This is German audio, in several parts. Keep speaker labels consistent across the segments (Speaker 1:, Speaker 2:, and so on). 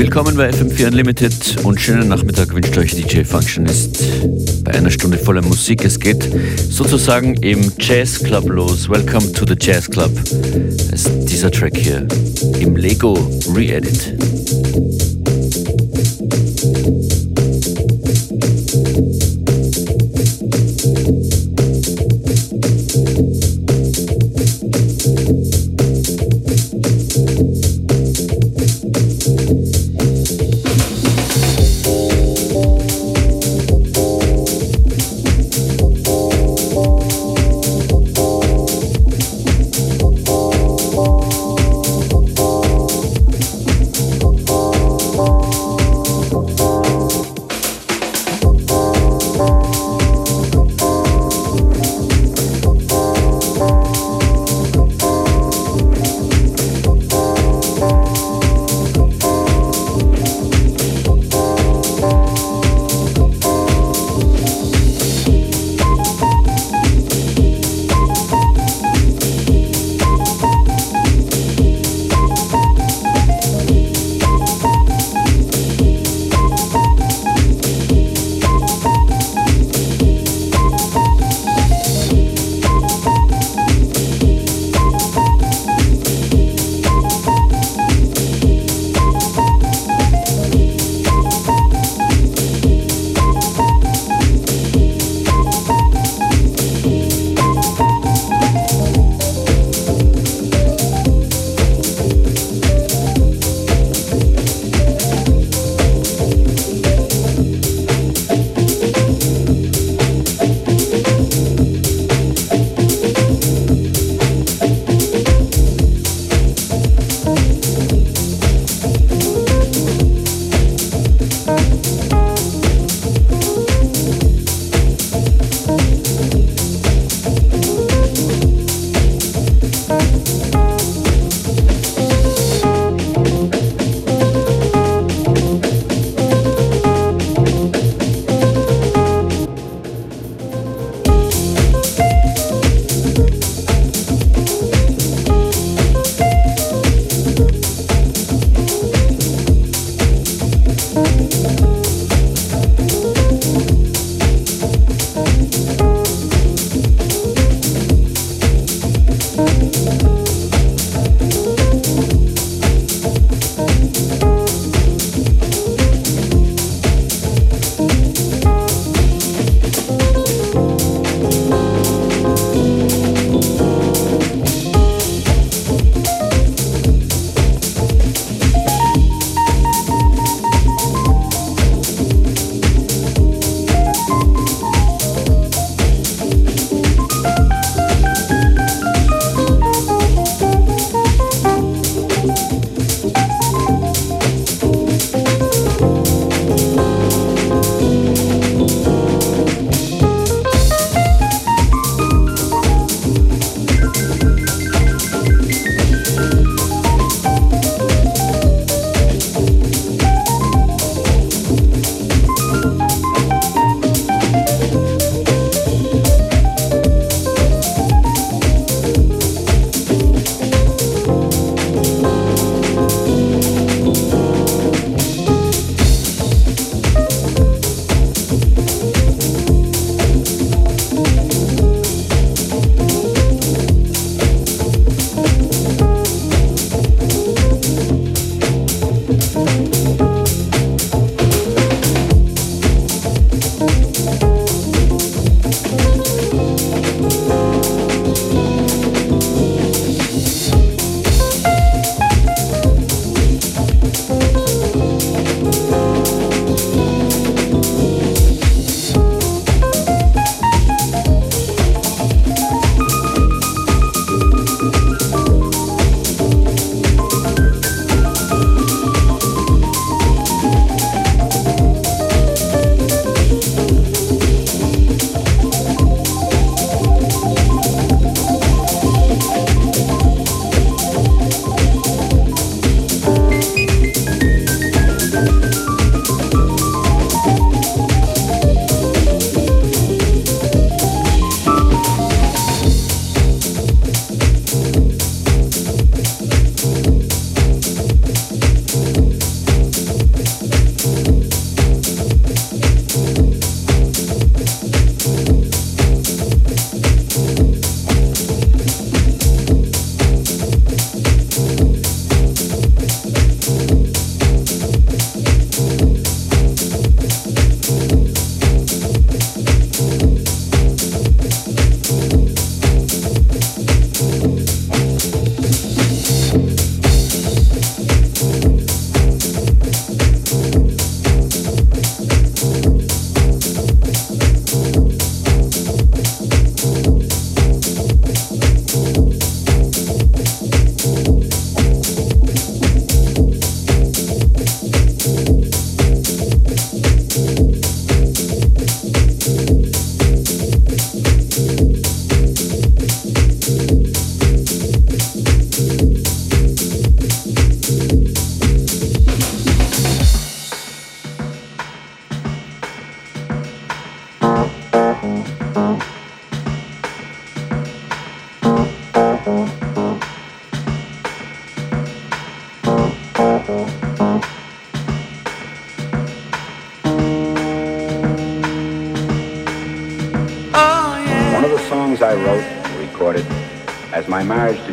Speaker 1: Willkommen bei FM4 Unlimited und schönen Nachmittag wünscht euch DJ Functionist bei einer Stunde voller Musik. Es geht sozusagen im Jazz Club los. Welcome to the Jazz Club. Das ist dieser Track hier im Lego Re-Edit.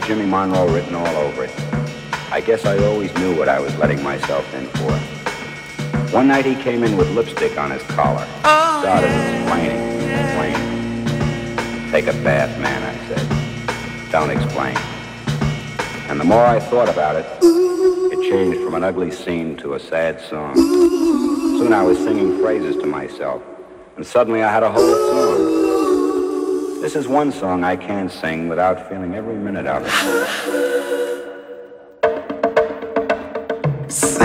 Speaker 2: Jimmy Monroe written all over it. I guess I always knew what I was letting myself in for. One night he came in with lipstick on his collar.
Speaker 3: Oh, Started explaining, explaining.
Speaker 2: Take a bath, man, I said. Don't explain. And the more I thought about it, it changed from an ugly scene to a sad song. Soon I was singing phrases to myself, and suddenly I had a whole song. This is one song I can't sing without feeling every minute of it.
Speaker 3: Sie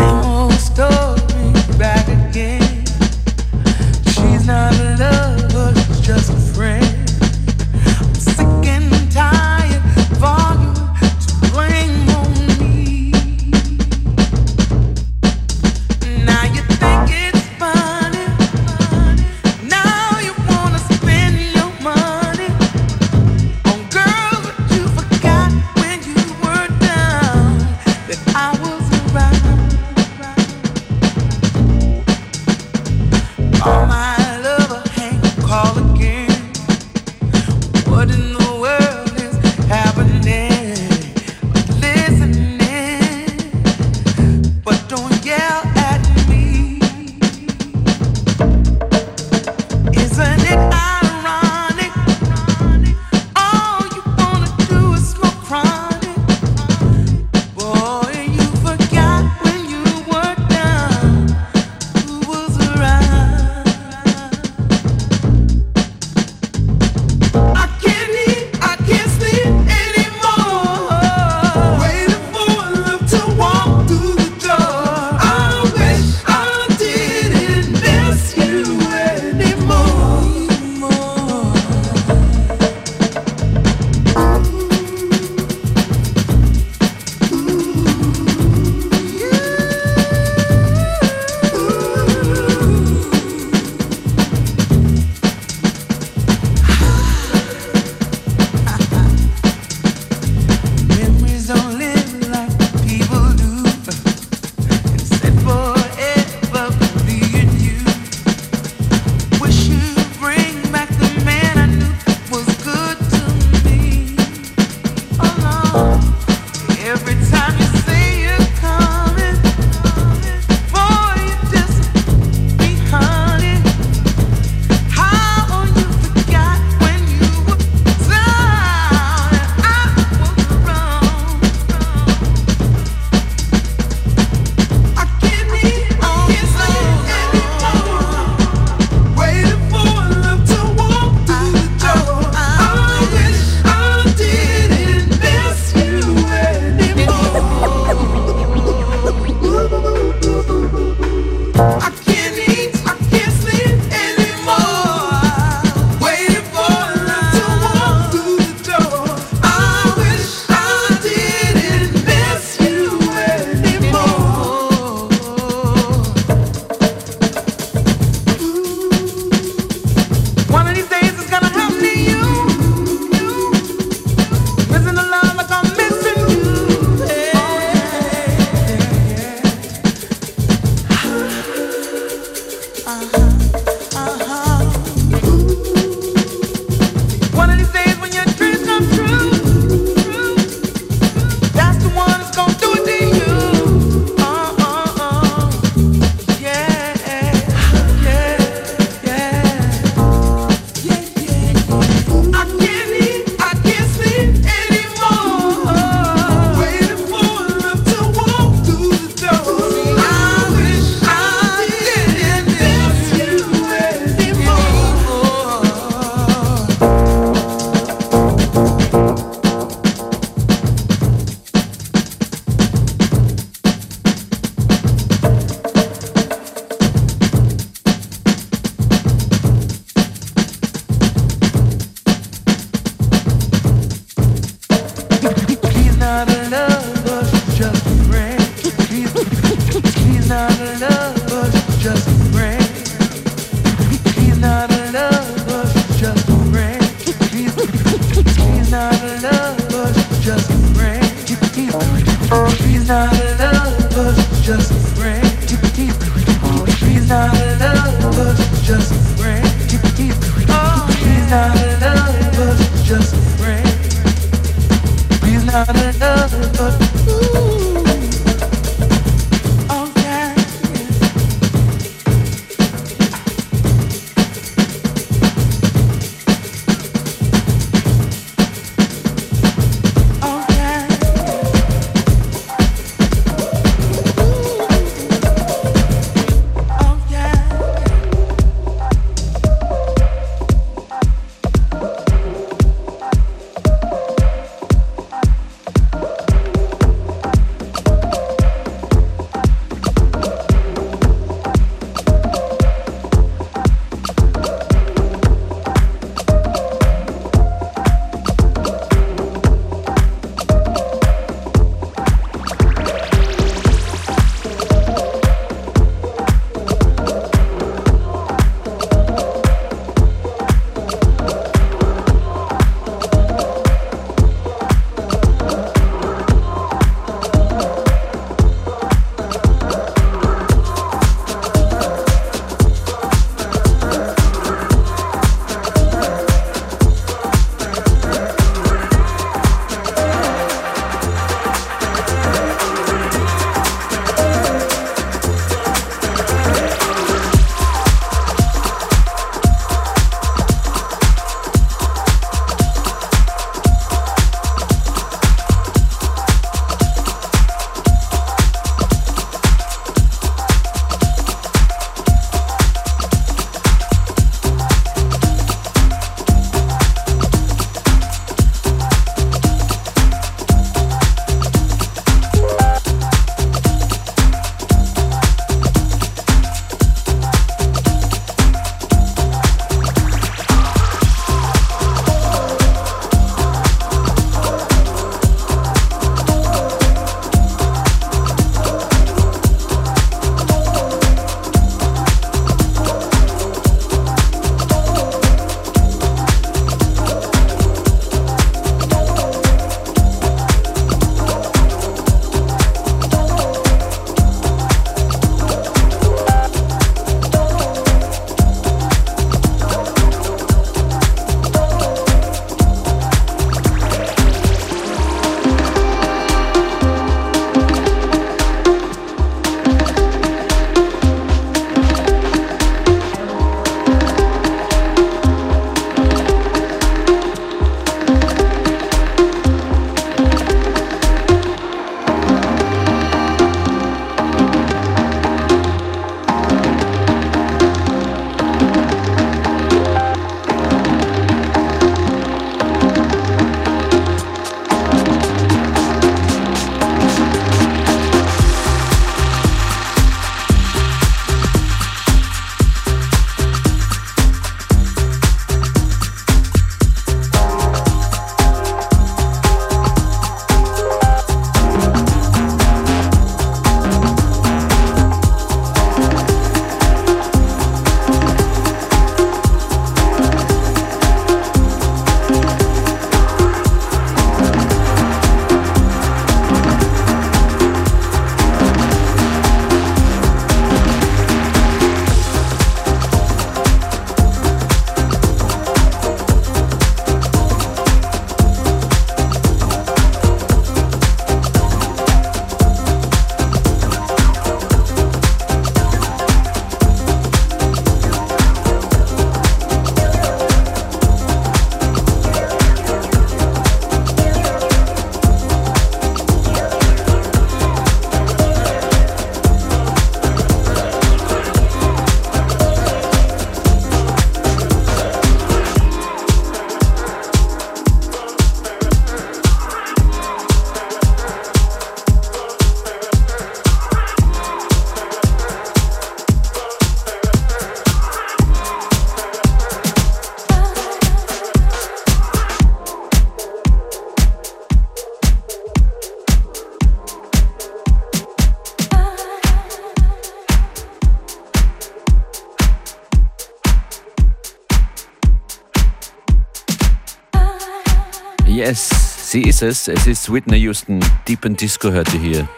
Speaker 1: ist es. Ist Whitney Houston. Deep in Disco hört ihr hier.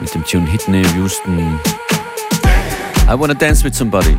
Speaker 1: Mit dem Tune Whitney Houston. I wanna dance with somebody.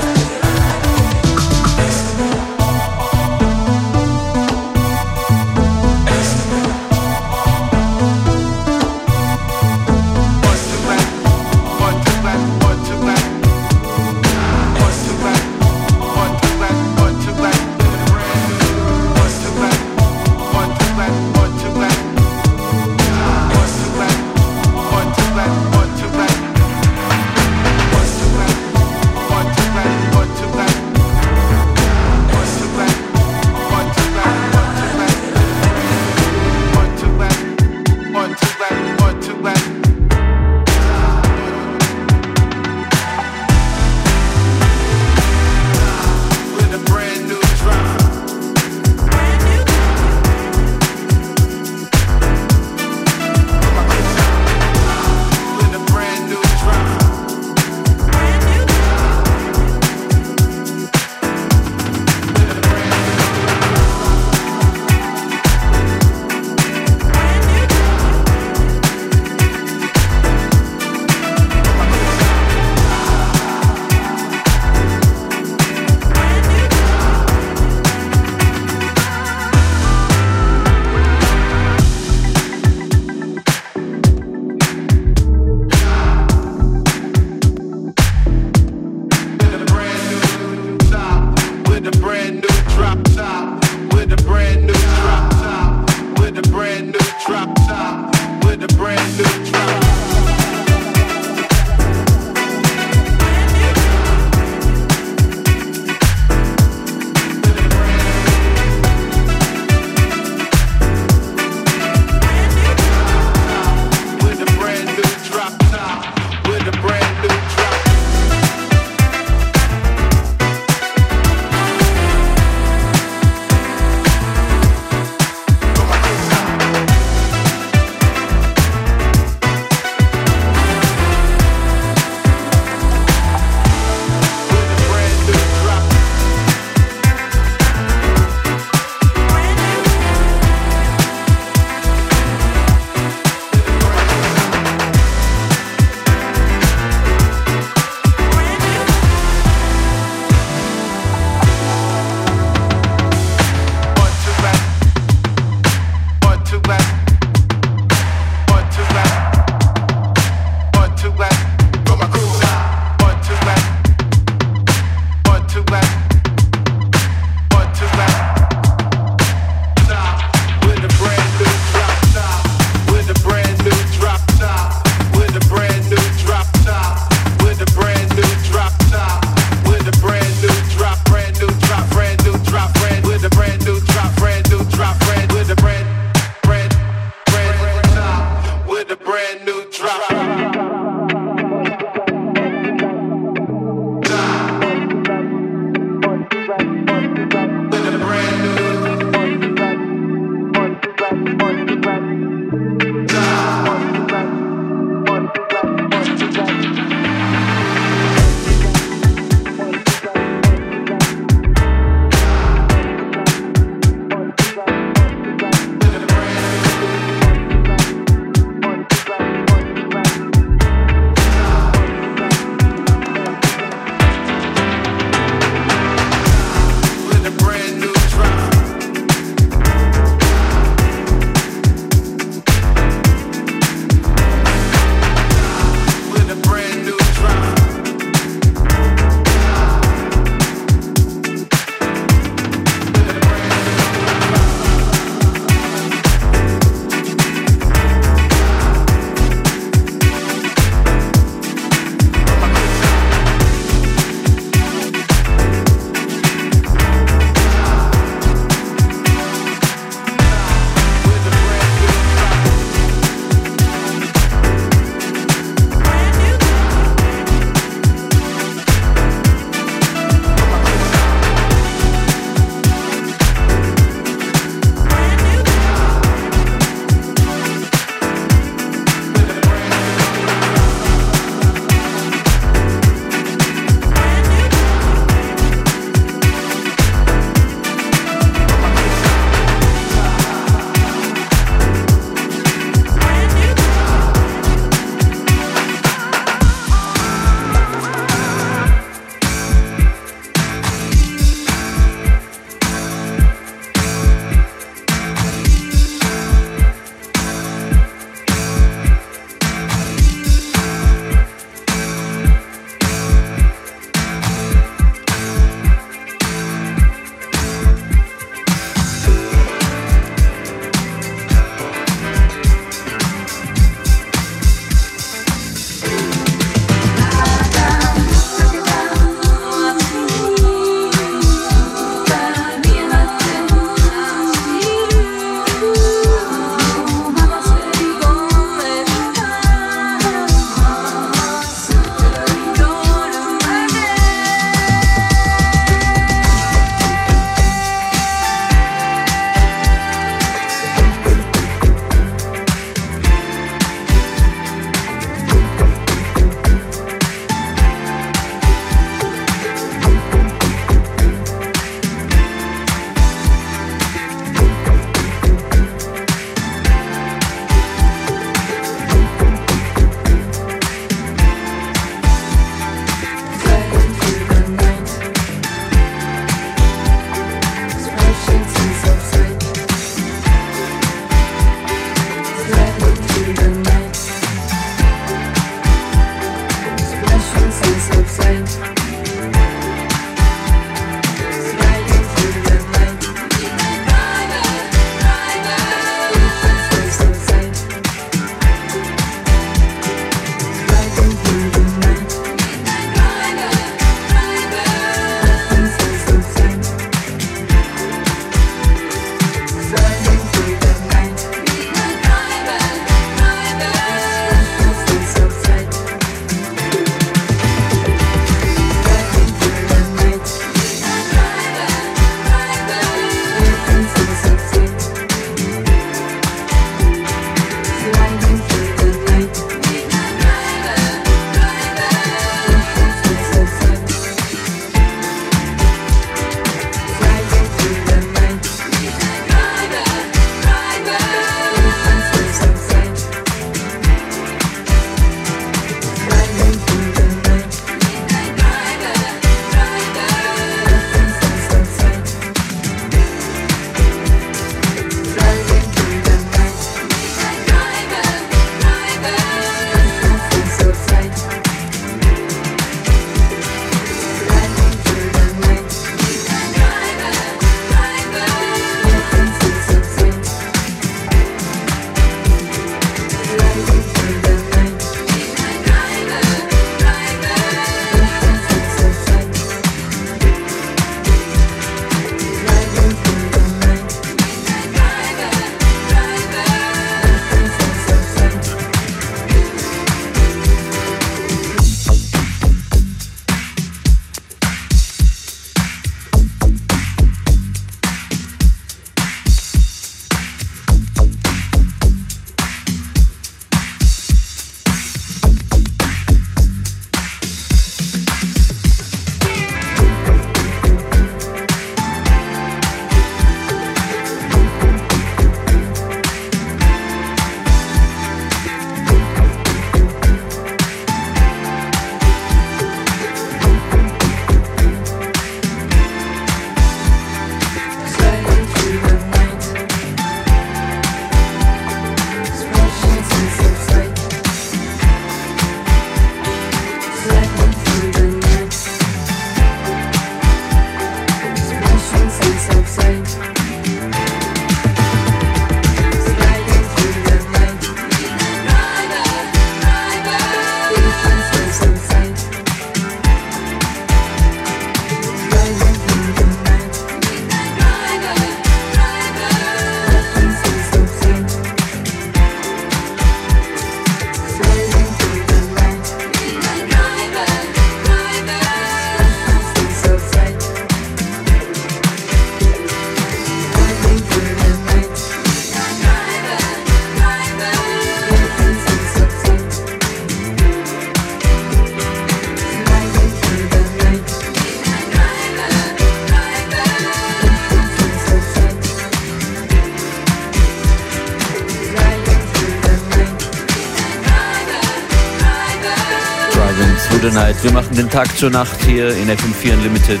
Speaker 1: Night. Wir machen den Tag zur Nacht hier in FM4 Unlimited.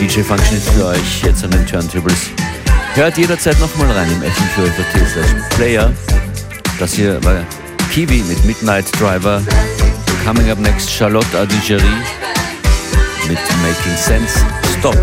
Speaker 1: DJ Function ist für euch jetzt an den Turntables. Hört jederzeit nochmal rein im FM4 Player. Das hier war Kiwi mit Midnight Driver. Coming up next Charlotte Adigeri mit Making Sense. Stop.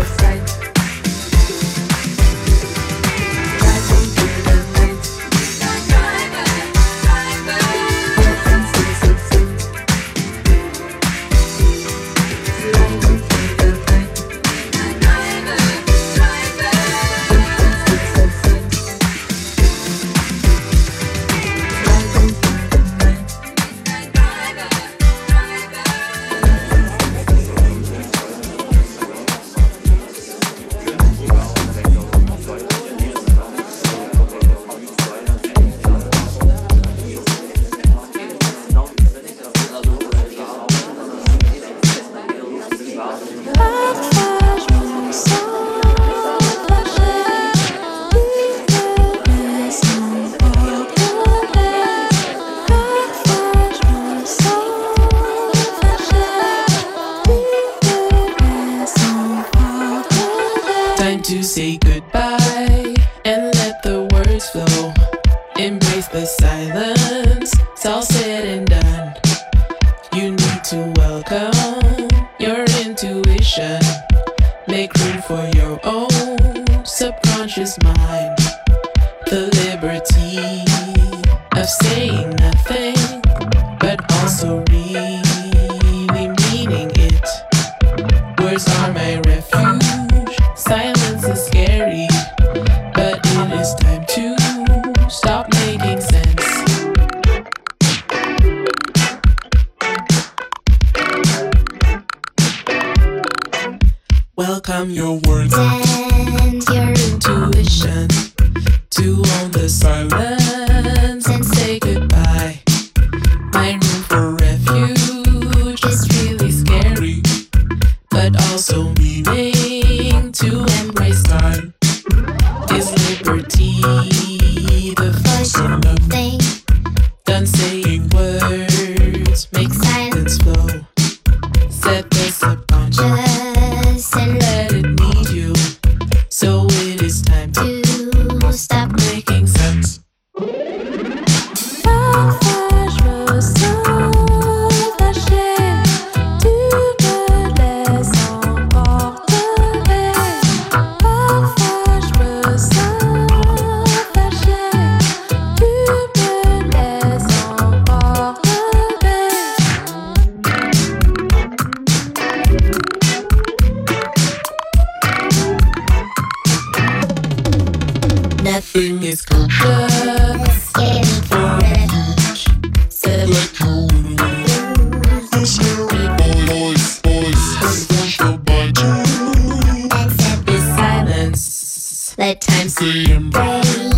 Speaker 3: vibration. Make room for your own subconscious mind. silence.
Speaker 4: Let time say embrace.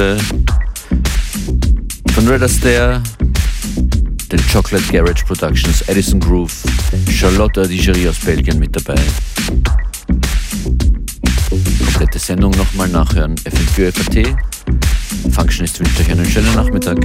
Speaker 1: Stunde von Red Astaire, den Chocolate Garage Productions, Edison Groove, Charlotte Digerie aus Belgien mit dabei. Komplette Sendung nochmal nachhören, FM4 FAT. Functionist wünscht euch einen schönen Nachmittag.